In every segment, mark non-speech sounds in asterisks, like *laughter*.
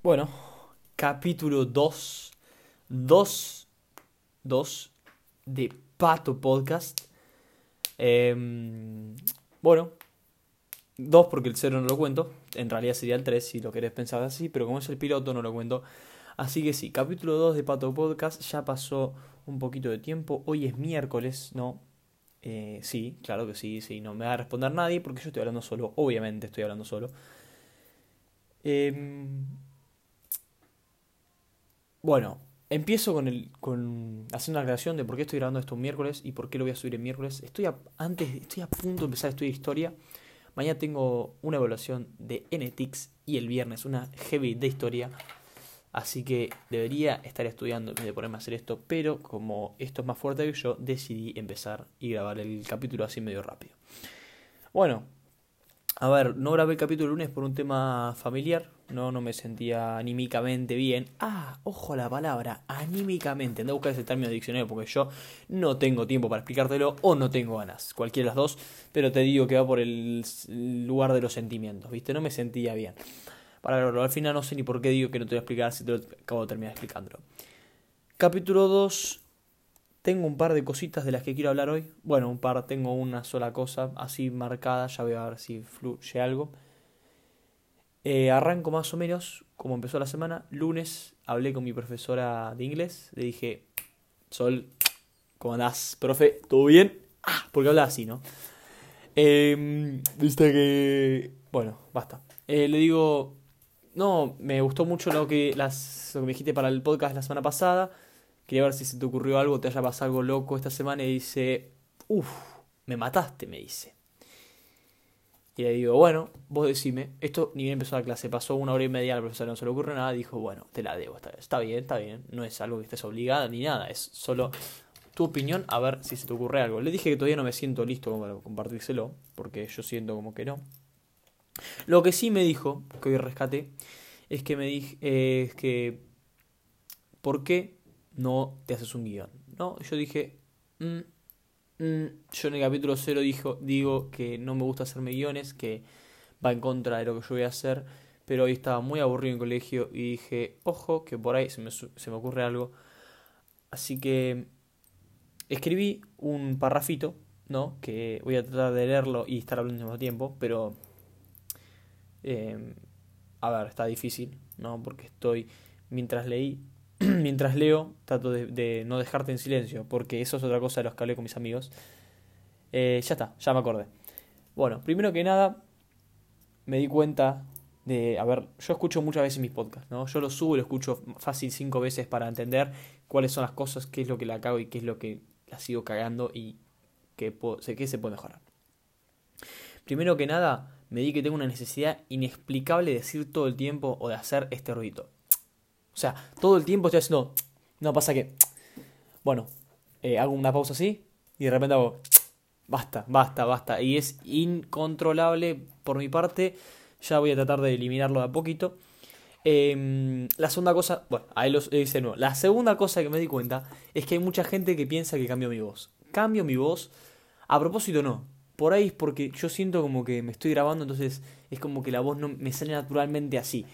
Bueno, capítulo 2. 2. 2 de Pato Podcast. Em, bueno, 2 porque el 0 no lo cuento. En realidad sería el 3 si lo querés pensar así, pero como es el piloto no lo cuento. Así que sí, capítulo 2 de Pato Podcast. Ya pasó un poquito de tiempo. Hoy es miércoles, ¿no? Eh, sí, claro que sí, sí. No me va a responder nadie porque yo estoy hablando solo. Obviamente estoy hablando solo. Eh, bueno, empiezo con el con haciendo una aclaración de por qué estoy grabando esto un miércoles y por qué lo voy a subir el miércoles. Estoy a, antes estoy a punto de empezar a estudiar historia. Mañana tengo una evaluación de NTX y el viernes una heavy de historia. Así que debería estar estudiando en de ponerme a hacer esto, pero como esto es más fuerte que yo, decidí empezar y grabar el capítulo así medio rápido. Bueno, a ver, no grabé el capítulo el lunes por un tema familiar. No, no me sentía anímicamente bien. Ah, ojo a la palabra, anímicamente. Anda a buscar ese término de diccionario porque yo no tengo tiempo para explicártelo o no tengo ganas. Cualquiera de las dos. Pero te digo que va por el lugar de los sentimientos, ¿viste? No me sentía bien. Para verlo, al final no sé ni por qué digo que no te voy a explicar si te lo acabo de terminar explicándolo. Capítulo 2 tengo un par de cositas de las que quiero hablar hoy. Bueno, un par, tengo una sola cosa así marcada, ya voy a ver si fluye algo. Eh, arranco más o menos como empezó la semana. Lunes hablé con mi profesora de inglés. Le dije, Sol, ¿cómo andás, profe? ¿Todo bien? Ah, porque habla así, ¿no? Eh, Viste que... Bueno, basta. Eh, le digo, no, me gustó mucho lo que, las, lo que me dijiste para el podcast la semana pasada Quería ver si se te ocurrió algo, te haya pasado algo loco esta semana. Y dice, uff, me mataste, me dice. Y le digo, bueno, vos decime, esto ni bien empezó la clase, pasó una hora y media, al profesor no se le ocurre nada, dijo, bueno, te la debo, está, bien, está bien, no es algo que estés obligada ni nada, es solo tu opinión, a ver si se te ocurre algo. Le dije que todavía no me siento listo para compartírselo, porque yo siento como que no. Lo que sí me dijo, que hoy rescaté, es que me dije, eh, es que, ¿por qué no te haces un guion. No, yo dije, mm". Yo en el capítulo 0 dijo, digo que no me gusta hacerme guiones, que va en contra de lo que yo voy a hacer, pero hoy estaba muy aburrido en el colegio y dije, ojo, que por ahí se me, se me ocurre algo. Así que escribí un parrafito, ¿no? Que voy a tratar de leerlo y estar hablando al mismo tiempo, pero... Eh, a ver, está difícil, ¿no? Porque estoy, mientras leí, *clears throat* mientras leo, trato de, no dejarte en silencio, porque eso es otra cosa de los que hablé con mis amigos. Eh, ya está, ya me acordé. Bueno, primero que nada, me di cuenta de, a ver, yo escucho muchas veces mis podcasts, ¿no? Yo lo subo y lo escucho fácil cinco veces para entender cuáles son las cosas, qué es lo que la cago y qué es lo que la sigo cagando y qué, sé qué se puede mejorar. Primero que nada, me di que tengo una necesidad inexplicable de decir todo el tiempo o de hacer este ruido. O sea, todo el tiempo estoy haciendo... *tsk* No pasa que... *tsk* Bueno, eh, hago una pausa así y de repente hago... *tsk* Basta, basta, basta. Y es incontrolable por mi parte. Ya voy a tratar de eliminarlo de a poquito. Em, la segunda cosa, bueno, ahí lo dice nuevo. La segunda cosa que me di cuenta es que hay mucha gente que piensa que cambio mi voz. Cambio mi voz. A propósito, no. Por ahí es porque yo siento como que me estoy grabando, entonces es como que la voz no me sale naturalmente así.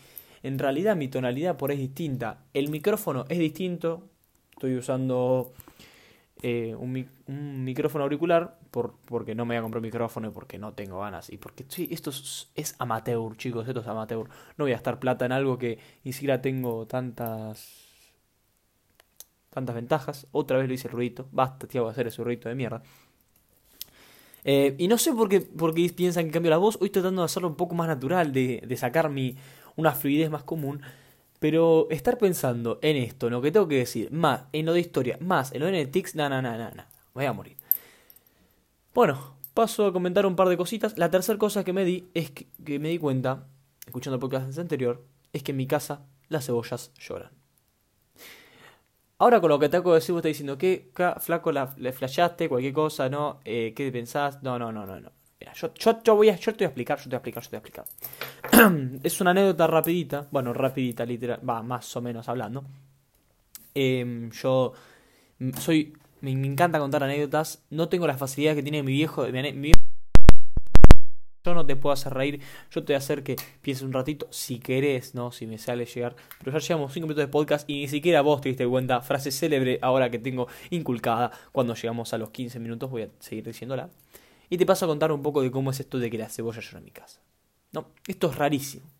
En realidad mi tonalidad por ahí es distinta. El micrófono es distinto. Estoy usando eh, un, micrófono auricular por, porque no me voy a comprar micrófono y porque no tengo ganas. Y porque esto es, amateur, chicos. Esto es amateur. No voy a estar plata en algo que ni siquiera tengo tantas tantas ventajas. Otra vez lo hice el ruidito. Basta, tío, voy a hacer ese ruidito de mierda. Eh, y no sé por qué, por qué piensan que cambio la voz. Hoy estoy tratando de hacerlo un poco más natural, de sacar mi, una fluidez más común. Pero estar pensando en esto, en lo que tengo que decir, más en lo de historia, más en lo de NetX, na, na, na, na, na, voy a morir. Bueno, paso a comentar un par de cositas. La tercera cosa que me di es que, me di cuenta, escuchando el podcast anterior, es que en mi casa las cebollas lloran. Ahora con lo que te acabo de decir, vos estás diciendo que flaco le flasheaste, cualquier cosa, ¿no? Eh, ¿Qué pensás? No, no, no, no, no yo, yo, voy a, yo te voy a explicar, yo te voy a explicar, yo te voy a explicar. *clears throat* es una anécdota rapidita, bueno, rapidita, literal, va, más o menos hablando. Em, yo soy, me, encanta contar anécdotas, no tengo la facilidad que tiene mi viejo, mi, Yo no te puedo hacer reír, yo te voy a hacer que pienses un ratito, si querés, ¿no? Si me sale llegar. Pero ya llevamos 5 minutos de podcast y ni siquiera vos te diste cuenta, frase célebre ahora que tengo inculcada. Cuando llegamos a los 15 minutos voy a seguir diciéndola. Y te paso a contar un poco de cómo es esto de que la cebolla llora en mi casa. No, esto es rarísimo.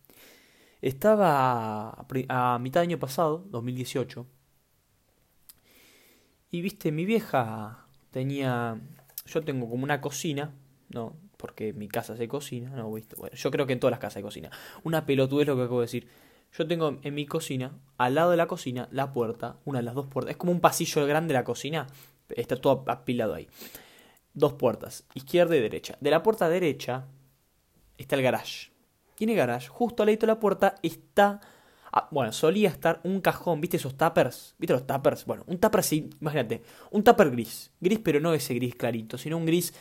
Estaba a, mitad de año pasado, 2018. Y viste, mi vieja tenía... Yo tengo como una cocina, ¿no? porque mi casa se cocina, no, Bueno, yo creo que en todas las casas se cocina. Una pelotudez lo que acabo de decir. Yo tengo en mi cocina, al lado de la cocina, la puerta, una de las dos puertas. Es como un pasillo grande de la cocina. Está todo apilado ahí. Dos puertas, izquierda y derecha. De la puerta derecha está el garage. Tiene garage. Justo al lado de la puerta está. Ah, bueno, solía estar un cajón, ¿viste esos tuppers? ¿Viste los tuppers? Bueno, un tupper sí, imagínate. Un tupper gris. Gris, pero no ese gris clarito, sino un gris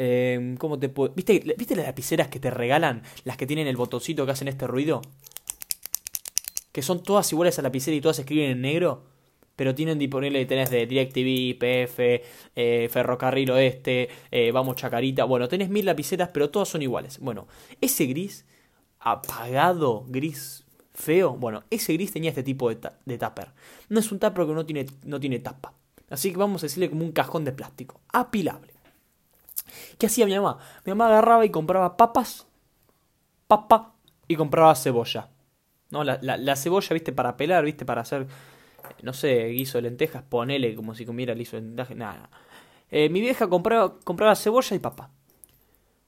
eh, ¿Cómo te puedo.? ¿Viste, ¿Viste las lapiceras que te regalan? Las que tienen el botoncito que hacen este ruido. Que son todas iguales a la lapicera y todas escriben en negro. Pero tienen disponible, tenés de DirecTV, PF, eh, Ferrocarril Oeste, eh, Vamos Chacarita. Bueno, tenés mil lapiceras, pero todas son iguales. Bueno, ese gris apagado, gris feo. Bueno, ese gris tenía este tipo de, de tupper. No es un tupper que no tiene, no tiene tapa. Así que vamos a decirle como un cajón de plástico. Apilable. ¿Qué hacía mi mamá? Mi mamá agarraba y compraba papas, papa y compraba cebolla. ¿No? La, la, cebolla, viste, para pelar, viste, para hacer, no sé, guiso de lentejas, ponele como si comiera el guiso lentejas, nada. Eh, mi vieja compraba, compraba cebolla y papa.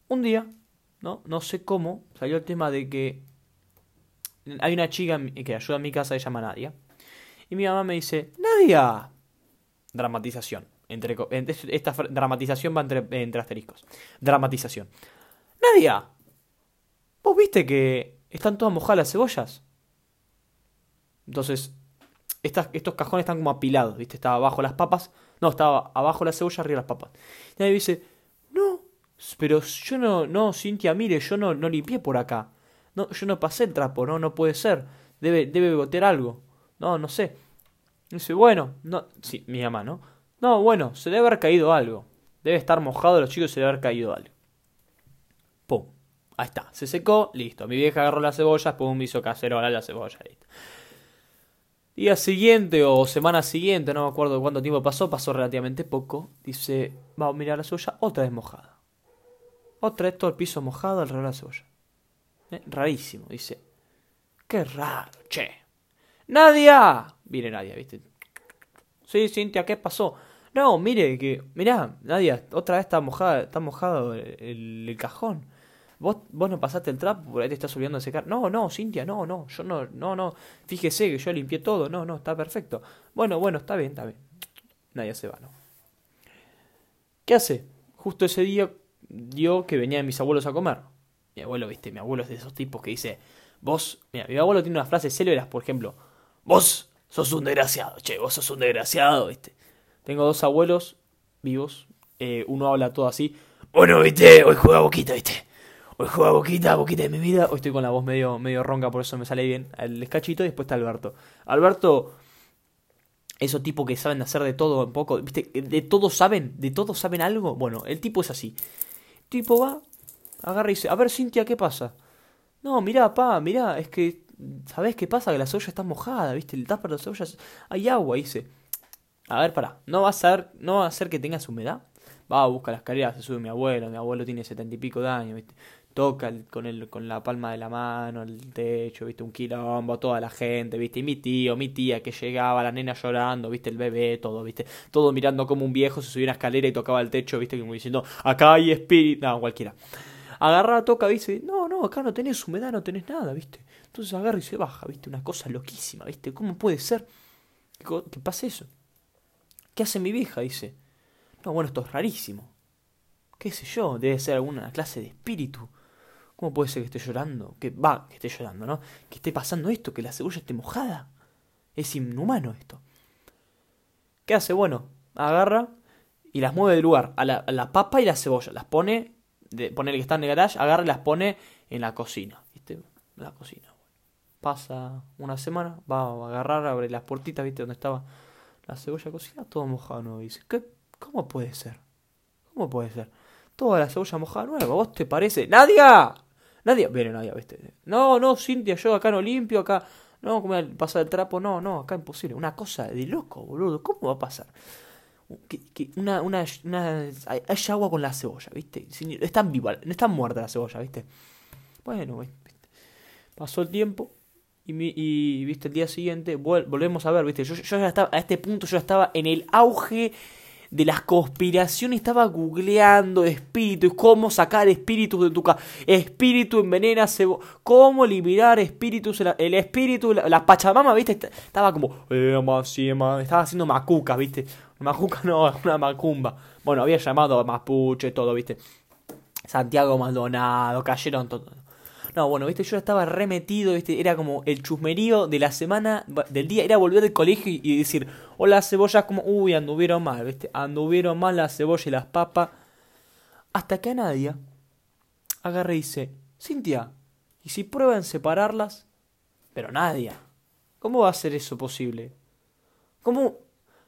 Un día, ¿no? No sé cómo, salió el tema de que hay una chica que ayuda en mi casa, se llama Nadia. Y mi mamá me dice, Nadia. Dramatización. Entre, esta dramatización va entre, entre asteriscos. Dramatización. Nadia, ¿vos viste que están todas mojadas las cebollas? Entonces, estos cajones están como apilados, ¿viste? Estaba abajo las papas. No, estaba abajo la cebolla, arriba las papas. Y nadie dice, no, pero yo no, no, Cintia, mire, yo no, no limpié por acá. No, yo no pasé el trapo, no, no puede ser. Debe, debe botear algo. No, no sé. dice, bueno, no, sí, mi mamá, ¿no? No, bueno, se debe haber caído algo. Debe estar mojado los chicos, se debe haber caído algo. Pum. Ahí está. Se secó, listo. Mi vieja agarró las cebollas, pum, hizo cacerola la cebolla, listo. Día siguiente o semana siguiente, no me acuerdo cuánto tiempo pasó, pasó relativamente poco. Dice, vamos a mirar la cebolla, otra vez mojada. Otra vez todo el piso mojado alrededor de la cebolla. Eh, rarísimo, dice. Qué raro, che. ¡Nadia! Viene Nadia, ¿viste? Sí, Cintia, ¿qué pasó? No, mire, que. Mirá, Nadia, otra vez está mojada, está mojado el, cajón. ¿Vos, vos no pasaste el trapo, por ahí te estás olvidando de secar. No, no, Cintia, no, no, yo no, no, no. Fíjese que yo limpié todo, no, no, está perfecto. Bueno, bueno, está bien, está bien. Nadia se va, ¿no? ¿Qué hace? Justo ese día dio que venían mis abuelos a comer. Mi abuelo, viste, mi abuelo es de esos tipos que dice, vos, mira, mi abuelo tiene unas frases célebres, por ejemplo, vos sos un desgraciado, che, vos sos un desgraciado, viste. Tengo dos abuelos vivos. Eh, uno habla todo así. Bueno, viste, hoy juega boquita, viste. Hoy juega boquita, boquita de mi vida. Hoy estoy con la voz medio, medio ronca, por eso me sale bien. El escachito y después está Alberto. Alberto, esos tipos que saben hacer de todo un poco, viste, de todo saben, de todo saben algo. Bueno, el tipo es así. El tipo va, agarra y dice, a ver, Cintia, ¿qué pasa? No, mirá, pa, mirá, es que, ¿sabés qué pasa? Que la cebolla está mojada, viste, el tupper de la cebolla, hay agua, dice. A ver, pará, ¿no va a ser, no va a hacer que tengas humedad? Va, a buscar las escaleras, se sube mi abuelo, mi abuelo tiene setenta y pico de años, ¿viste? Toca con, el, con la palma de la mano el techo, ¿viste? Un quilombo, toda la gente, ¿viste? Y mi tío, mi tía que llegaba, la nena llorando, ¿viste? El bebé, todo, ¿viste? Todo mirando como un viejo se subía una escalera y tocaba el techo, ¿viste? Como diciendo, acá hay espíritu, no, cualquiera. Agarra, toca, dice, no, no, acá no tenés humedad, no tenés nada, ¿viste? Entonces agarra y se baja, ¿viste? Una cosa loquísima, ¿viste? ¿Cómo puede ser que pase eso? ¿Qué hace mi vieja? Dice. No, bueno, esto es rarísimo. ¿Qué sé yo? Debe ser alguna clase de espíritu. ¿Cómo puede ser que esté llorando? Que va, que esté llorando, ¿no? Que esté pasando esto, que la cebolla esté mojada. Es inhumano esto. ¿Qué hace? Bueno, agarra y las mueve de lugar. A la, papa y la cebolla. Las pone, de, pone el que está en el garage, agarra y las pone en la cocina. ¿Viste? La cocina. Pasa una semana, va a agarrar, abre las puertitas, ¿viste? Donde estaba la cebolla cocida, todo mojado, ¿no? Dice, ¿qué? ¿Cómo puede ser? ¿Cómo puede ser? Toda la cebolla mojada nueva, ¿vos te parece? ¡Nadia! Nadie, viene Nadia, ¿viste? No, no, Cintia, yo acá no limpio, acá. No, ¿cómo pasa el trapo? No, no, acá imposible. Una cosa de loco, boludo. ¿Cómo va a pasar? Que, una, una, hay, agua con la cebolla, ¿viste? Están vivas, no están muertas la cebolla, ¿viste? Bueno, ¿viste? pasó el tiempo y, y, viste el día siguiente volvemos a ver, viste, yo, ya estaba a este punto yo estaba en el auge de las conspiraciones, estaba googleando espíritus, cómo sacar espíritus de tu casa, espíritu envenena cebo, cómo eliminar espíritus, el, espíritu, la, la, pachamama, viste, estaba como, eh, estaba haciendo macucas, viste, macuca *laughs* no, una macumba, bueno, había llamado a mapuche, todo, viste, Santiago Maldonado, cayeron todos. No, bueno, viste, yo estaba remetido, viste, era como el chusmerío de la semana, del día, era volver del colegio y, decir, hola las cebollas, como, uy, anduvieron mal, viste, anduvieron mal las cebollas y las papas. Hasta que a nadie agarre y dice, Cintia, ¿y si prueban separarlas? Pero nadie. ¿Cómo va a ser eso posible? ¿Cómo?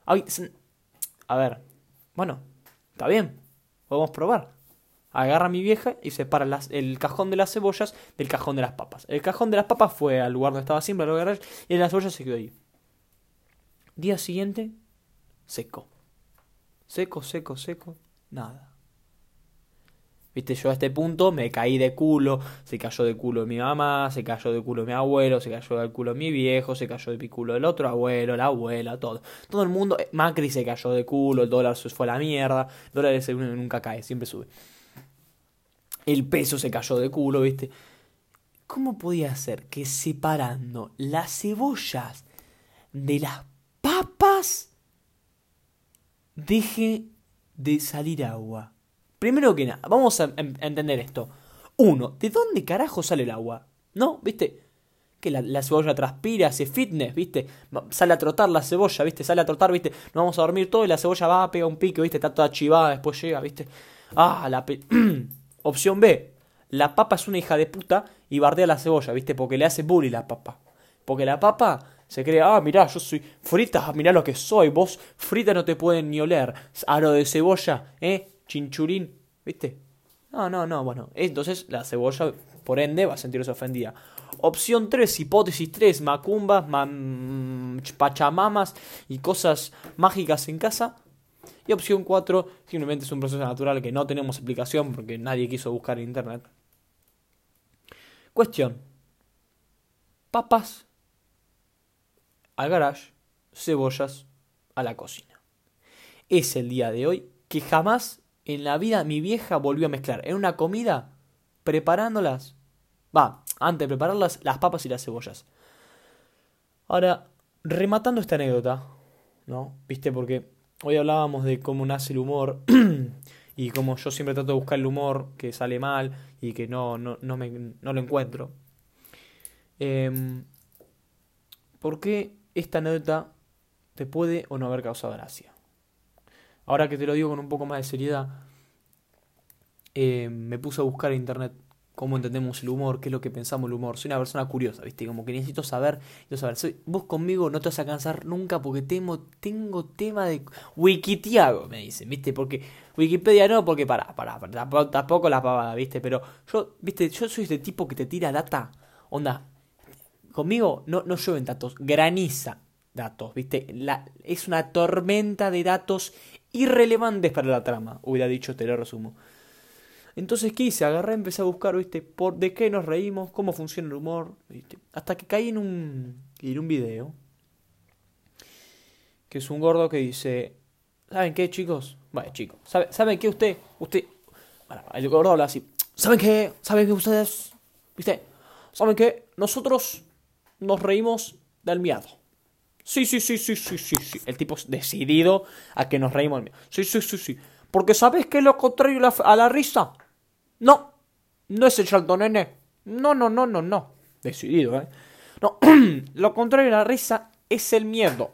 A ver, bueno, está bien, podemos probar agarra a mi vieja y separa el cajón de las cebollas del cajón de las papas. El cajón de las papas fue al lugar donde estaba siempre, lo agarré y las cebollas se quedó ahí. Día siguiente, seco. Seco, seco, seco, nada. Viste, yo a este punto me caí de culo, se cayó de culo mi mamá, se cayó de culo mi abuelo, se cayó de culo mi viejo, se cayó de culo el otro abuelo, la abuela, todo. Todo el mundo, Macri se cayó de culo, el dólar se fue a la mierda, el dólar nunca cae, siempre sube el peso se cayó de culo, ¿viste? ¿Cómo podía ser que separando las cebollas de las papas deje de salir agua? Primero que nada, vamos a, entender esto. Uno, ¿de dónde carajo sale el agua? ¿No? ¿Viste? Que la, cebolla transpira, hace fitness, ¿viste? Sale a trotar la cebolla, ¿viste? Sale a trotar, ¿viste? Nos vamos a dormir todo y la cebolla va, pega un pique, ¿viste? Está toda chivada, después llega, ¿viste? Ah, la... *clears throat* Opción B. La papa es una hija de puta y bardea la cebolla, ¿viste? Porque le hace bully la papa. Porque la papa se cree, ah, mirá, yo soy frita, mirá lo que soy. Vos frita no te pueden ni oler. Aro de cebolla, ¿eh? Chinchurín, ¿viste? No, no, no, bueno. Entonces la cebolla, por ende, va a sentirse ofendida. Opción 3, hipótesis 3, macumbas, pachamamas y cosas mágicas en casa. Y opción 4, simplemente es un proceso natural que no tenemos explicación porque nadie quiso buscar en internet. Cuestión. Papas al garage, cebollas a la cocina. Es el día de hoy que jamás en la vida mi vieja volvió a mezclar en una comida preparándolas. Va, antes de prepararlas, las papas y las cebollas. Ahora, rematando esta anécdota, ¿no? ¿Viste? Porque Hoy hablábamos de cómo nace el humor *clears throat* y cómo yo siempre trato de buscar el humor que sale mal y que no, no, no, me, no lo encuentro. Em, ¿Por qué esta anécdota te puede o no haber causado gracia? Ahora que te lo digo con un poco más de seriedad, em, me puse a buscar en internet cómo entendemos el humor, qué es lo que pensamos el humor. Soy una persona curiosa, ¿viste? Como que necesito saber, necesito saber. Soy, vos conmigo no te vas a cansar nunca porque tengo, tengo tema de Wikitiago, me dicen, ¿viste? Porque Wikipedia no, porque para, para, tampoco, la pavada, ¿viste? Pero yo, ¿viste? Yo soy este tipo que te tira data, onda. Conmigo no, no llueven datos, graniza datos, ¿viste? La, es una tormenta de datos irrelevantes para la trama, hubiera dicho, te lo resumo. Entonces, ¿qué hice? Agarré, empecé a buscar, ¿viste? Por de qué nos reímos, cómo funciona el humor, ¿viste? Hasta que caí en un, en un video. Que es un gordo que dice, ¿saben qué, chicos? Vale, chicos, ¿saben qué usted? Usted... Bueno, el gordo habla así. ¿Saben qué? ¿Saben qué ustedes? ¿Viste? ¿Saben qué? Nosotros nos reímos del miedo. Sí, sí, sí, sí, sí, sí, sí. El tipo es decidido a que nos reímos del miedo. Sí, sí, sí, sí. Porque ¿sabes qué es lo contrario a la risa? No, no es el nene. No, no, no, no, no. Decidido, ¿eh? No, *clears throat* lo contrario a la risa es el miedo.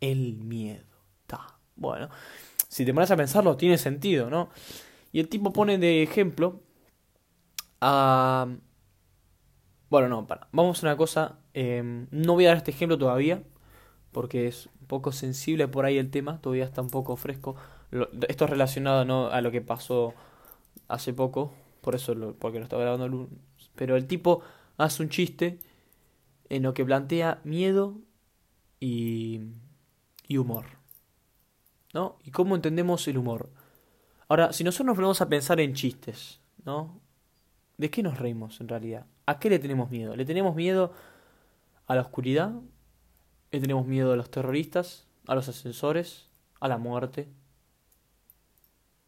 El miedo. Está. Bueno, si te pones a pensarlo, tiene sentido, ¿no? Y el tipo pone de ejemplo a... Bueno, no, para. Vamos a una cosa. Em, no voy a dar este ejemplo todavía. Porque es un poco sensible por ahí el tema. Todavía está un poco fresco. Esto es relacionado ¿no? a lo que pasó hace poco, por eso lo, porque lo estaba grabando pero el tipo hace un chiste en lo que plantea miedo y, y humor. ¿No? ¿Y cómo entendemos el humor? Ahora, si nosotros nos ponemos a pensar en chistes, ¿no? ¿De qué nos reímos en realidad? ¿A qué le tenemos miedo? ¿Le tenemos miedo a la oscuridad? ¿Le tenemos miedo a los terroristas? ¿A los ascensores? ¿A la muerte?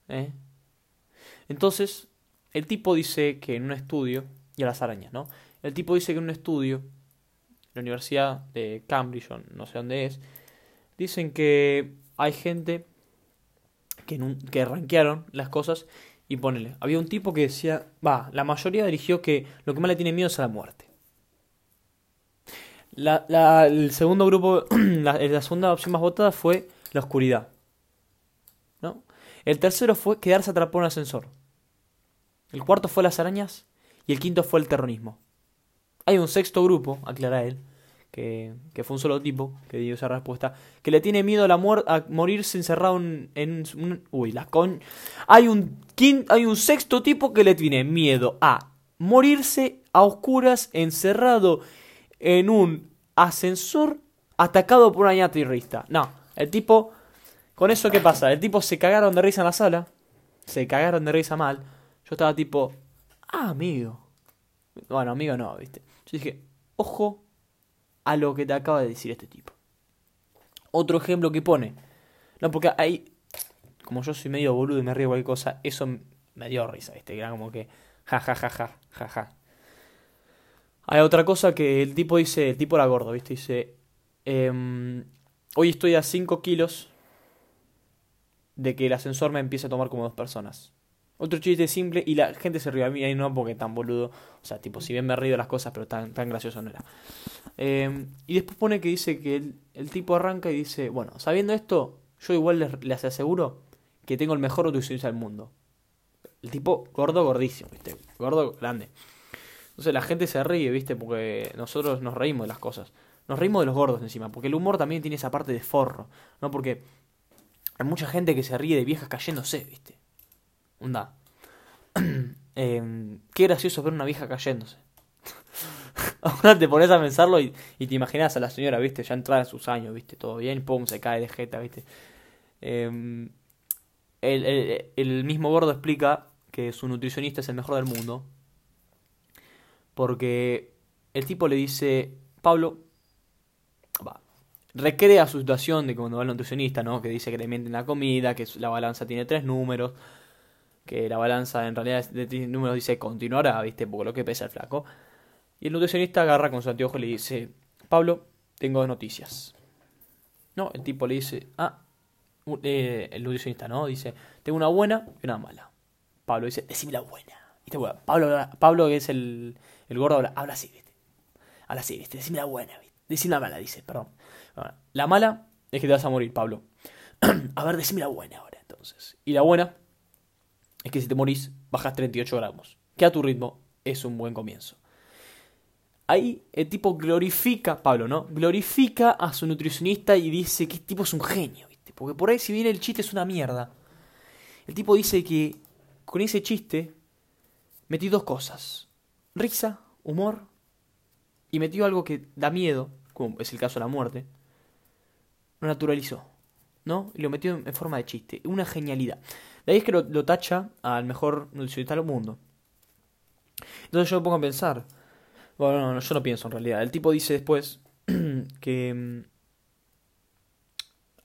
¿Eh? Entonces, el tipo dice que en un estudio, y a las arañas, ¿no? El tipo dice que en un estudio, en la Universidad de Cambridge, no sé dónde es, dicen que hay gente que, que rankearon las cosas y ponele. Había un tipo que decía, va, la mayoría dirigió que lo que más le tiene miedo es a la muerte. La, el segundo grupo, *clears throat* la, la segunda opción más votada fue la oscuridad. El tercero fue quedarse atrapado en un ascensor. El cuarto fue las arañas y el quinto fue el terrorismo. Hay un sexto grupo, aclara él, que, que fue un solo tipo que dio esa respuesta, que le tiene miedo a, la muerte a morirse encerrado en, un... Uy, la con... Hay un, hay un sexto tipo que le tiene miedo a morirse a oscuras encerrado en un ascensor atacado por una terrorista. No, el tipo... Con eso, ¿qué pasa? El tipo se cagaron de risa en la sala. Se cagaron de risa mal. Yo estaba tipo... Ah, amigo. Bueno, amigo no, viste. Yo dije, ojo a lo que te acaba de decir este tipo. Otro ejemplo que pone. No, porque ahí, como yo soy medio boludo y me río cualquier cosa, eso me dio risa, ¿viste? Era como que, ja, ja, ja, ja, ja, ja. Hay otra cosa que el tipo dice, el tipo era gordo, ¿viste? Dice, em, hoy estoy a 5 kilos de que el ascensor me empiece a tomar como dos personas. Otro chiste simple y la gente se ríe a mí ahí no porque tan boludo. O sea, tipo, si bien me río de las cosas, pero tan, tan gracioso no era. Eh, y después pone que dice que el, tipo arranca y dice, bueno, sabiendo esto, yo igual les, aseguro que tengo el mejor nutricionista del mundo. El tipo gordo, gordísimo, ¿viste? Gordo, grande. Entonces la gente se ríe, ¿viste? Porque nosotros nos reímos de las cosas. Nos reímos de los gordos encima, porque el humor también tiene esa parte de forro, ¿no? Porque hay mucha gente que se ríe de viejas cayéndose, ¿viste? Onda. *clears throat* Em, qué gracioso ver una vieja cayéndose. *laughs* Ahora te pones a pensarlo y, te imaginas a la señora, ¿viste? Ya entrada en sus años, ¿viste? Todo bien, pum, se cae de jeta, ¿viste? Em, el, el, mismo gordo explica que su nutricionista es el mejor del mundo. Porque el tipo le dice, Pablo, va, recrea su situación de cuando va al nutricionista, ¿no? Que dice que le mienten la comida, que la balanza tiene tres números, que la balanza en realidad de números dice continuará, ¿viste? Porque lo que pesa el flaco. Y el nutricionista agarra con su anteojo y le dice, Pablo, tengo dos noticias. No, el tipo le dice, ah, eh, el nutricionista, ¿no? Dice, tengo una buena y una mala. Pablo dice, decime la buena. ¿Viste? Pablo, Pablo, que es el, el gordo, habla, así, ¿viste? Habla así, ¿viste? Decime la buena. Decime la mala, dice, perdón. La mala es que te vas a morir, Pablo. *clears throat* a ver, decime la buena ahora, entonces. Y la buena es que si te morís, bajas 38 gramos. Que a tu ritmo es un buen comienzo ahí el tipo glorifica, Pablo, ¿no? Glorifica a su nutricionista y dice que este tipo es un genio, ¿viste? Porque por ahí si viene el chiste es una mierda. El tipo dice que con ese chiste metí dos cosas. Risa, humor y metió algo que da miedo, como es el caso de la muerte. Lo naturalizó, ¿no? Y lo metió en forma de chiste. Una genialidad. De ahí es que lo, tacha al mejor nutricionista del mundo. Entonces yo me pongo a pensar, bueno, no, yo no pienso en realidad. El tipo dice después *clears throat* que mm,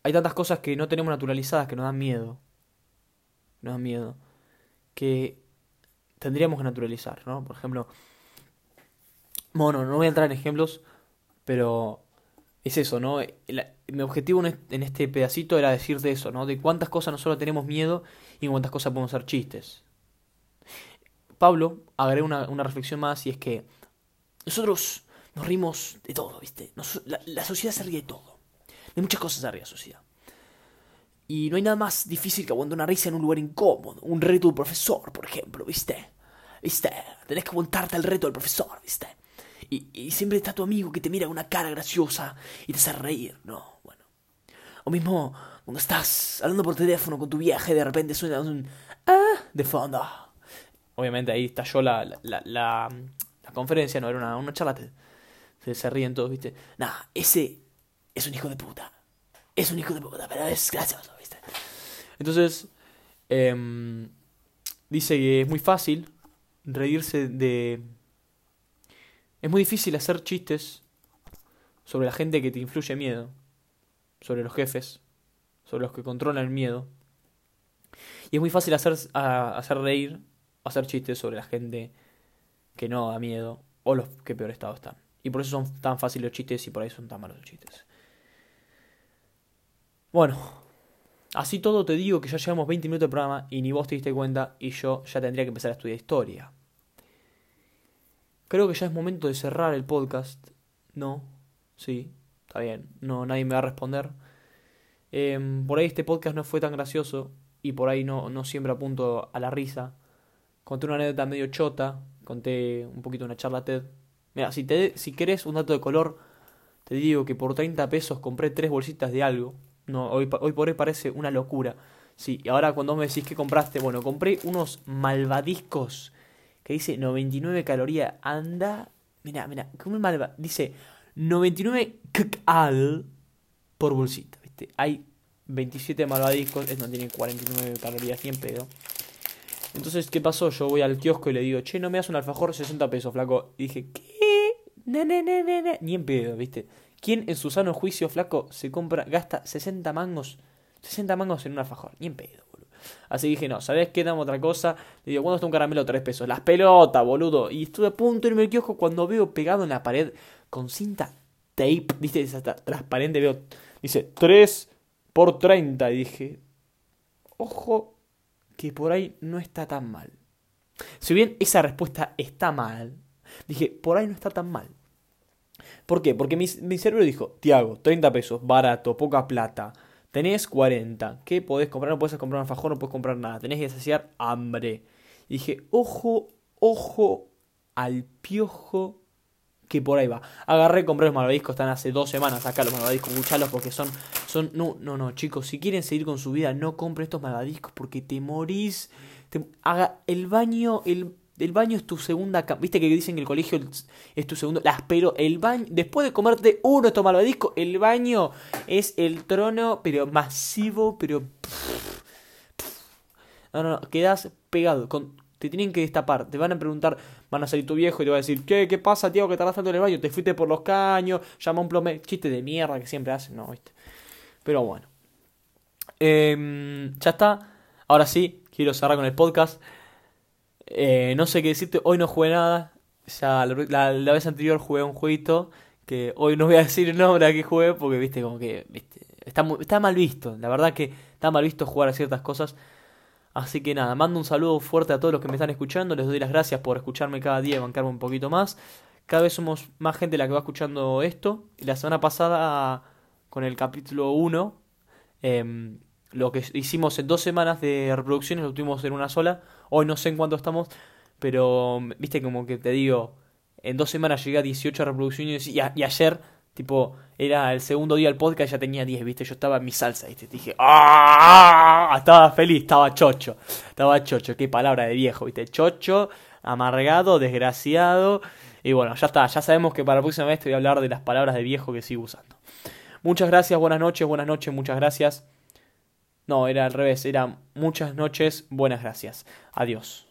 hay tantas cosas que no tenemos naturalizadas que nos dan miedo. Nos dan miedo. Que tendríamos que naturalizar, ¿no? Por ejemplo, bueno, no voy a entrar en ejemplos, pero es eso, ¿no? mi objetivo en este pedacito era decirte eso, ¿no? De cuántas cosas nosotros tenemos miedo y cuántas cosas podemos hacer chistes. Pablo agregó una, una reflexión más y es que nosotros nos rimos de todo, ¿viste? la, sociedad se ríe de todo. De muchas cosas se ríe la sociedad. Y no hay nada más difícil que aguantar una risa en un lugar incómodo. Un reto del profesor, por ejemplo, ¿viste? ¿Viste? Tenés que aguantarte al reto del profesor, ¿viste? Y, siempre está tu amigo que te mira una cara graciosa y te hace reír, ¿no? Bueno. O mismo cuando estás hablando por teléfono con tu viaje, de repente suena un ah de fondo. Obviamente ahí estalló la, la, la, la, conferencia, no era una, una charla. Se, ríen todos, ¿viste? Nah, ese es un hijo de puta. Es un hijo de puta, pero es gracioso, ¿viste? Entonces, eh, dice que es muy fácil reírse de... Es muy difícil hacer chistes sobre la gente que te influye miedo, sobre los jefes, sobre los que controlan el miedo. Y es muy fácil hacer, hacer reír, hacer chistes sobre la gente que no da miedo o los que peor estado están. Y por eso son tan fáciles los chistes y por ahí son tan malos los chistes. Bueno, así todo te digo que ya llevamos 20 minutos de programa y ni vos te diste cuenta y yo ya tendría que empezar a estudiar historia. Creo que ya es momento de cerrar el podcast. No, sí, está bien, no, nadie me va a responder. Em, por ahí este podcast no fue tan gracioso y por ahí no, no siempre apunto a la risa. Conté una anécdota medio chota, conté un poquito una charla TED. Mira, si, te, si querés un dato de color, te digo que por 30 pesos compré tres bolsitas de algo no, hoy, hoy por hoy parece una locura. Sí, y ahora cuando me decís que compraste, bueno, compré unos malvadiscos que dice 99 calorías. Anda, mira, mira, ¿cómo malva? Dice 99 kcal por bolsita, ¿viste? Hay 27 malvadiscos, es no tiene 49 calorías ni en pedo. Entonces, ¿qué pasó? Yo voy al kiosco y le digo, che, no me das un alfajor 60 pesos, flaco. Y dije, ¿qué? Ni en pedo, ¿viste? ¿Quién en su sano juicio flaco se compra, gasta 60 mangos, 60 mangos en un alfajor? Ni en pedo, Así dije, no, ¿sabes qué? Dame otra cosa. Le digo, ¿cuándo está un caramelo? 3 pesos. Las pelotas, boludo. Y estuve a punto de irme cuando veo pegado en la pared con cinta tape, ¿viste? Esa transparente, veo, dice 3 por 30. Y dije, ojo, que por ahí no está tan mal. Si bien esa respuesta está mal, dije, por ahí no está tan mal. ¿Por qué? Porque mi, cerebro dijo, Tiago, 30 pesos, barato, poca plata. Tenés 40. ¿Qué podés comprar? No puedes comprar un alfajor, no puedes comprar nada. Tenés que saciar hambre. Y dije, ojo, ojo al piojo que por ahí va. Agarré, compré los malvadiscos, están hace dos semanas acá los malvadiscos, escuchalos porque son, son, no, no, no, chicos, si quieren seguir con su vida, no compre estos malvadiscos porque te morís. haga el baño, el el baño es tu segunda Viste que dicen que el colegio es tu segundo. Las pero el baño. Después de comerte uno estos malvadiscos, el baño es el trono, pero masivo, pero. No, no, no. Quedas pegado. Te tienen que destapar. Te van a preguntar, van a salir tu viejo y te va a decir, ¿qué, qué pasa, tío, que estás tanto en el baño? Te fuiste por los caños, llama un plomero. Chiste de mierda que siempre hacen, no, viste. Pero bueno. Em, ya está. Ahora sí, quiero cerrar con el podcast. Eh, no sé qué decirte, hoy no jugué nada. Ya la, vez anterior jugué un jueguito que hoy no voy a decir el nombre a que jugué porque, viste, como que viste, está, está mal visto. La verdad que está mal visto jugar a ciertas cosas. Así que nada, mando un saludo fuerte a todos los que me están escuchando. Les doy las gracias por escucharme cada día y bancarme un poquito más. Cada vez somos más gente la que va escuchando esto. Y la semana pasada, con el capítulo 1, em, lo que hicimos en dos semanas de reproducciones lo tuvimos en una sola. Hoy no sé en cuánto estamos, pero viste como que te digo, en dos semanas llegué a 18 reproducciones y, ayer, tipo, era el segundo día del podcast ya tenía 10, viste, yo estaba en mi salsa, viste, dije, ¡ah! Estaba feliz, estaba chocho, estaba chocho, qué palabra de viejo, viste, chocho, amargado, desgraciado. Y bueno, ya está, ya sabemos que para la próxima vez te voy a hablar de las palabras de viejo que sigo usando. Muchas gracias, buenas noches, buenas noches, muchas gracias. No, era al revés, era muchas noches, buenas gracias. Adiós.